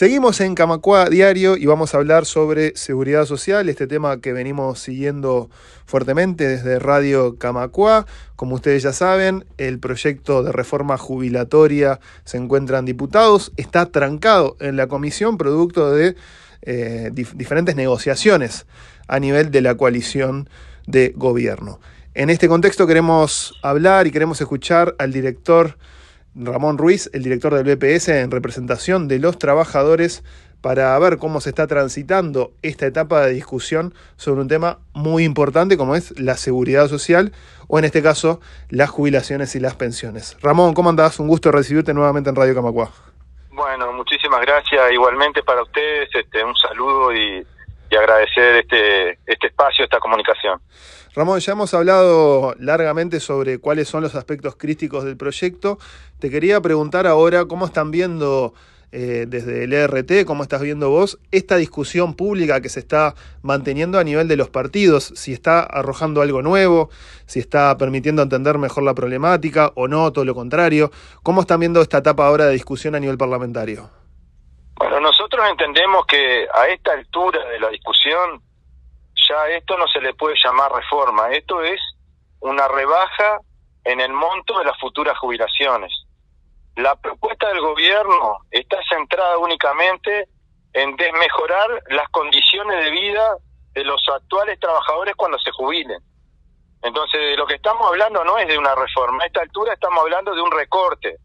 Seguimos en Camacua Diario y vamos a hablar sobre seguridad social, este tema que venimos siguiendo fuertemente desde Radio Camacua. Como ustedes ya saben, el proyecto de reforma jubilatoria se encuentra en diputados, está trancado en la comisión producto de eh, diferentes negociaciones a nivel de la coalición de gobierno. En este contexto queremos hablar y queremos escuchar al director Ramón Ruiz, el director del BPS, en representación de los trabajadores para ver cómo se está transitando esta etapa de discusión sobre un tema muy importante como es la seguridad social o en este caso las jubilaciones y las pensiones. Ramón, ¿cómo andás? Un gusto recibirte nuevamente en Radio Camacua. Bueno, muchísimas gracias. Igualmente para ustedes, este, un saludo y, y agradecer este, este espacio, esta comunicación. Ramón, ya hemos hablado largamente sobre cuáles son los aspectos críticos del proyecto. Te quería preguntar ahora cómo están viendo eh, desde el ERT, cómo estás viendo vos esta discusión pública que se está manteniendo a nivel de los partidos, si está arrojando algo nuevo, si está permitiendo entender mejor la problemática o no, todo lo contrario. ¿Cómo están viendo esta etapa ahora de discusión a nivel parlamentario? Bueno, nosotros entendemos que a esta altura de la discusión ya esto no se le puede llamar reforma, esto es una rebaja en el monto de las futuras jubilaciones. La propuesta del gobierno está centrada únicamente en desmejorar las condiciones de vida de los actuales trabajadores cuando se jubilen. Entonces, de lo que estamos hablando no es de una reforma, a esta altura estamos hablando de un recorte,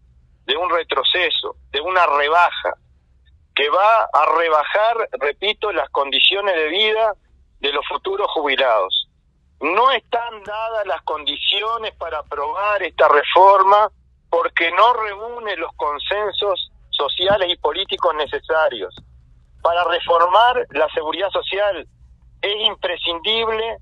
de un retroceso, de una rebaja, que va a rebajar, repito, las condiciones de vida de los futuros jubilados. No están dadas las condiciones para aprobar esta reforma porque no reúne los consensos sociales y políticos necesarios. Para reformar la seguridad social es imprescindible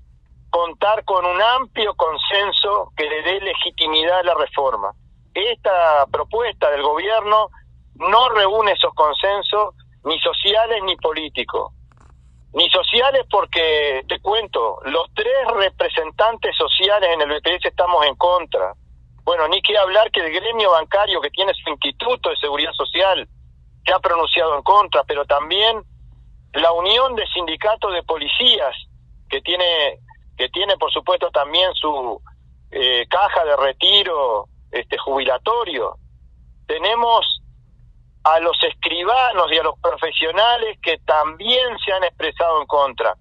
contar con un amplio consenso que le dé legitimidad a la reforma. Esta propuesta del gobierno no reúne esos consensos ni sociales ni políticos ni sociales porque, te cuento, los tres representantes sociales en el BPS estamos en contra. Bueno, ni que hablar que el gremio bancario que tiene su Instituto de Seguridad Social se ha pronunciado en contra, pero también la Unión de Sindicatos de Policías, que tiene, que tiene por supuesto también su eh, caja de retiro este jubilatorio. Tenemos a los escribanos y a los profesionales que también se han expresado en contra,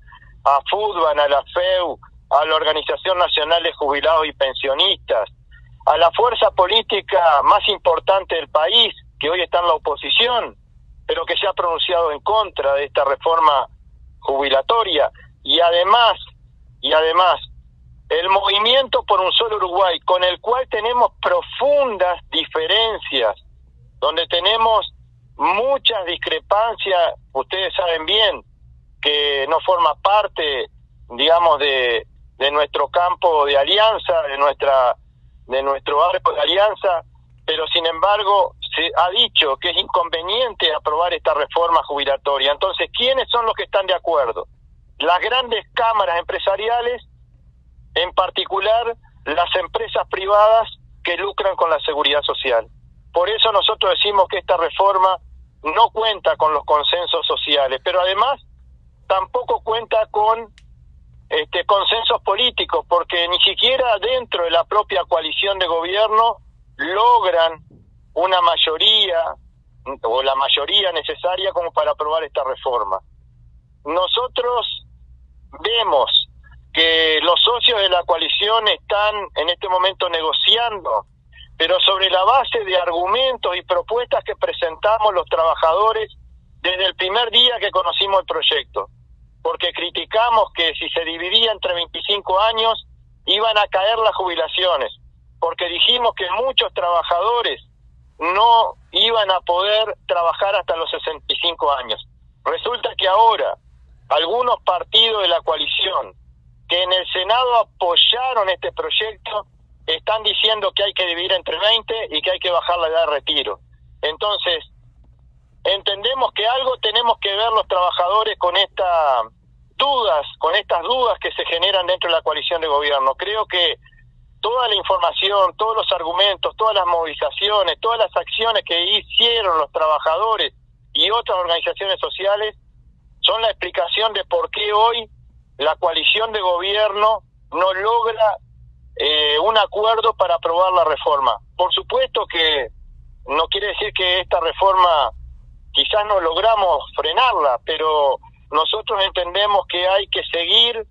a FUDBAN, a la FEU, a la Organización Nacional de Jubilados y Pensionistas, a la fuerza política más importante del país, que hoy está en la oposición, pero que se ha pronunciado en contra de esta reforma jubilatoria, y además, y además, el movimiento por un solo Uruguay, con el cual tenemos profundas diferencias, donde tenemos muchas discrepancias, ustedes saben bien que no forma parte, digamos, de, de nuestro campo de alianza, de nuestra de nuestro arco de alianza, pero sin embargo se ha dicho que es inconveniente aprobar esta reforma jubilatoria. Entonces, ¿quiénes son los que están de acuerdo? Las grandes cámaras empresariales, en particular las empresas privadas que lucran con la seguridad social. Por eso nosotros decimos que esta reforma no cuenta con los consensos sociales, pero además tampoco cuenta con este consensos políticos, porque ni siquiera dentro de la propia coalición de gobierno logran una mayoría o la mayoría necesaria como para aprobar esta reforma. Nosotros vemos que los socios de la coalición están en este momento negociando pero sobre la base de argumentos y propuestas que presentamos los trabajadores desde el primer día que conocimos el proyecto, porque criticamos que si se dividía entre 25 años iban a caer las jubilaciones, porque dijimos que muchos trabajadores no iban a poder trabajar hasta los 65 años. Resulta que ahora algunos partidos de la coalición que en el Senado apoyaron este proyecto están diciendo que hay que dividir entre 20 y que hay que bajar la edad de retiro. Entonces, entendemos que algo tenemos que ver los trabajadores con estas dudas, con estas dudas que se generan dentro de la coalición de gobierno. Creo que toda la información, todos los argumentos, todas las movilizaciones, todas las acciones que hicieron los trabajadores y otras organizaciones sociales son la explicación de por qué hoy la coalición de gobierno no logra eh, un acuerdo para aprobar la reforma. Por supuesto que no quiere decir que esta reforma quizás no logramos frenarla, pero nosotros entendemos que hay que seguir,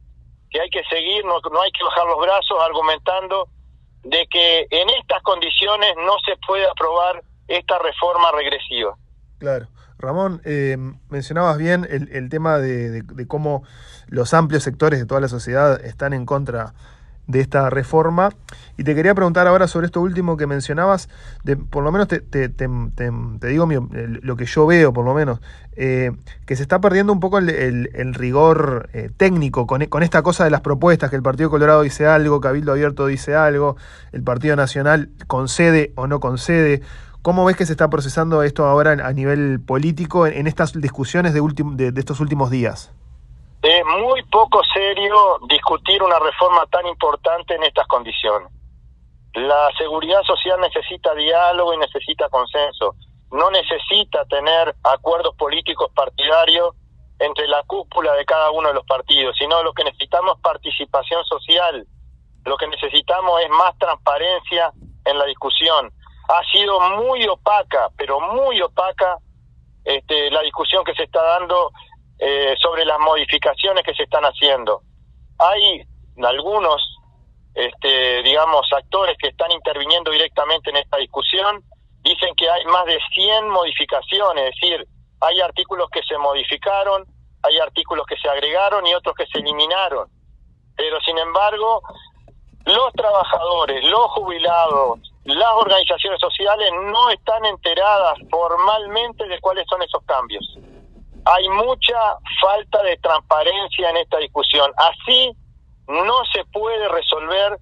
que hay que seguir, no, no hay que bajar los brazos argumentando de que en estas condiciones no se puede aprobar esta reforma regresiva. Claro. Ramón, eh, mencionabas bien el, el tema de, de, cómo los amplios sectores de toda la sociedad están en contra de esta reforma. Y te quería preguntar ahora sobre esto último que mencionabas, de, por lo menos te, te, te, te digo lo que yo veo, por lo menos, eh, que se está perdiendo un poco el, el, rigor eh, técnico con, con, esta cosa de las propuestas, que el Partido Colorado dice algo, Cabildo Abierto dice algo, el Partido Nacional concede o no concede. ¿Cómo ves que se está procesando esto ahora a nivel político en, en estas discusiones de, de, de estos últimos días? Es muy poco serio discutir una reforma tan importante en estas condiciones. La seguridad social necesita diálogo y necesita consenso. No necesita tener acuerdos políticos partidarios entre la cúpula de cada uno de los partidos, sino lo que necesitamos es participación social. Lo que necesitamos es más transparencia en la discusión. Ha sido muy opaca, pero muy opaca, este, la discusión que se está dando eh, sobre las modificaciones que se están haciendo. Hay algunos, este, digamos, actores que están interviniendo directamente en esta discusión. Dicen que hay más de 100 modificaciones, es decir, hay artículos que se modificaron, hay artículos que se agregaron y otros que se eliminaron. Pero, sin embargo, los trabajadores, los jubilados, las organizaciones sociales no están enteradas formalmente de cuáles son esos cambios hay mucha falta de transparencia en esta discusión. Así no se puede resolver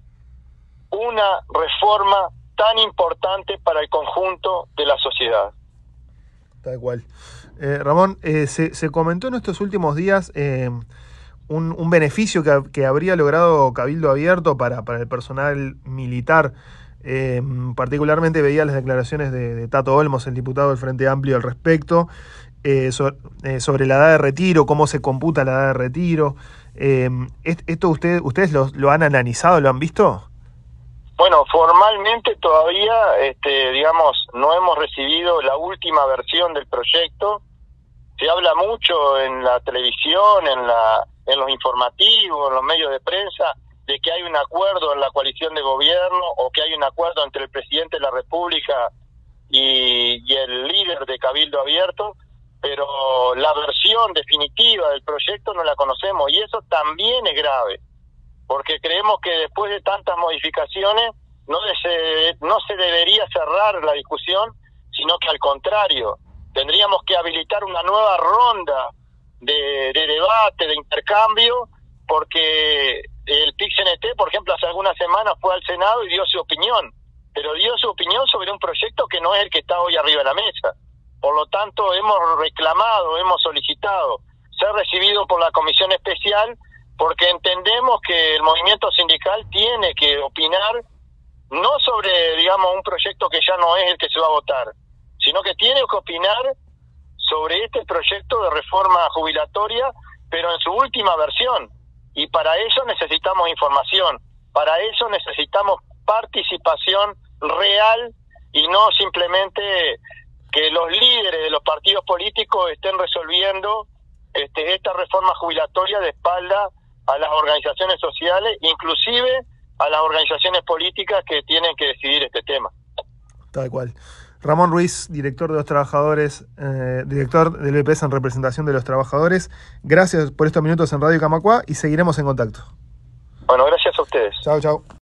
una reforma tan importante para el conjunto de la sociedad. Tal cual. Eh, Ramón, eh, se, se, comentó en estos últimos días eh, un, beneficio que, habría logrado Cabildo Abierto para, para el personal militar. Particularmente veía las declaraciones de, de, Tato Olmos, el diputado del Frente Amplio, al respecto, eh, so, eh, sobre la edad de retiro, cómo se computa la edad de retiro. Eh, ¿Esto usted, ustedes lo, han analizado, lo han visto? Bueno, formalmente todavía, este, digamos, no hemos recibido la última versión del proyecto. Se habla mucho en la televisión, en, la, en los informativos, en los medios de prensa, de que hay un acuerdo en la coalición de gobierno o que hay un acuerdo entre el presidente de la República y el líder de Cabildo Abierto pero la versión definitiva del proyecto no la conocemos y eso también es grave, porque creemos que después de tantas modificaciones no se, no se debería cerrar la discusión, sino que al contrario, tendríamos que habilitar una nueva ronda de, de debate, de intercambio, porque el PIC-CNT, por ejemplo, hace algunas semanas fue al Senado y dio su opinión, pero dio su opinión sobre un proyecto que no es el que está hoy arriba de la mesa. Por lo tanto, hemos reclamado, hemos solicitado ser recibido por la Comisión Especial porque entendemos que el movimiento sindical tiene que opinar no sobre, digamos, un proyecto que ya no es el que se va a votar, sino que tiene que opinar sobre este proyecto de reforma jubilatoria, pero en su última versión. Y para eso necesitamos información, para eso necesitamos participación real y no simplemente que los líderes de los partidos políticos estén resolviendo este, esta reforma jubilatoria de espalda a las organizaciones sociales, inclusive a las organizaciones políticas que tienen que decidir este tema. Tal cual. Ramón Ruiz, director de los trabajadores, eh, director del BPS en representación de los trabajadores. Gracias por estos minutos en Radio Camacua y seguiremos en contacto. Bueno, gracias a ustedes. Chao, chao.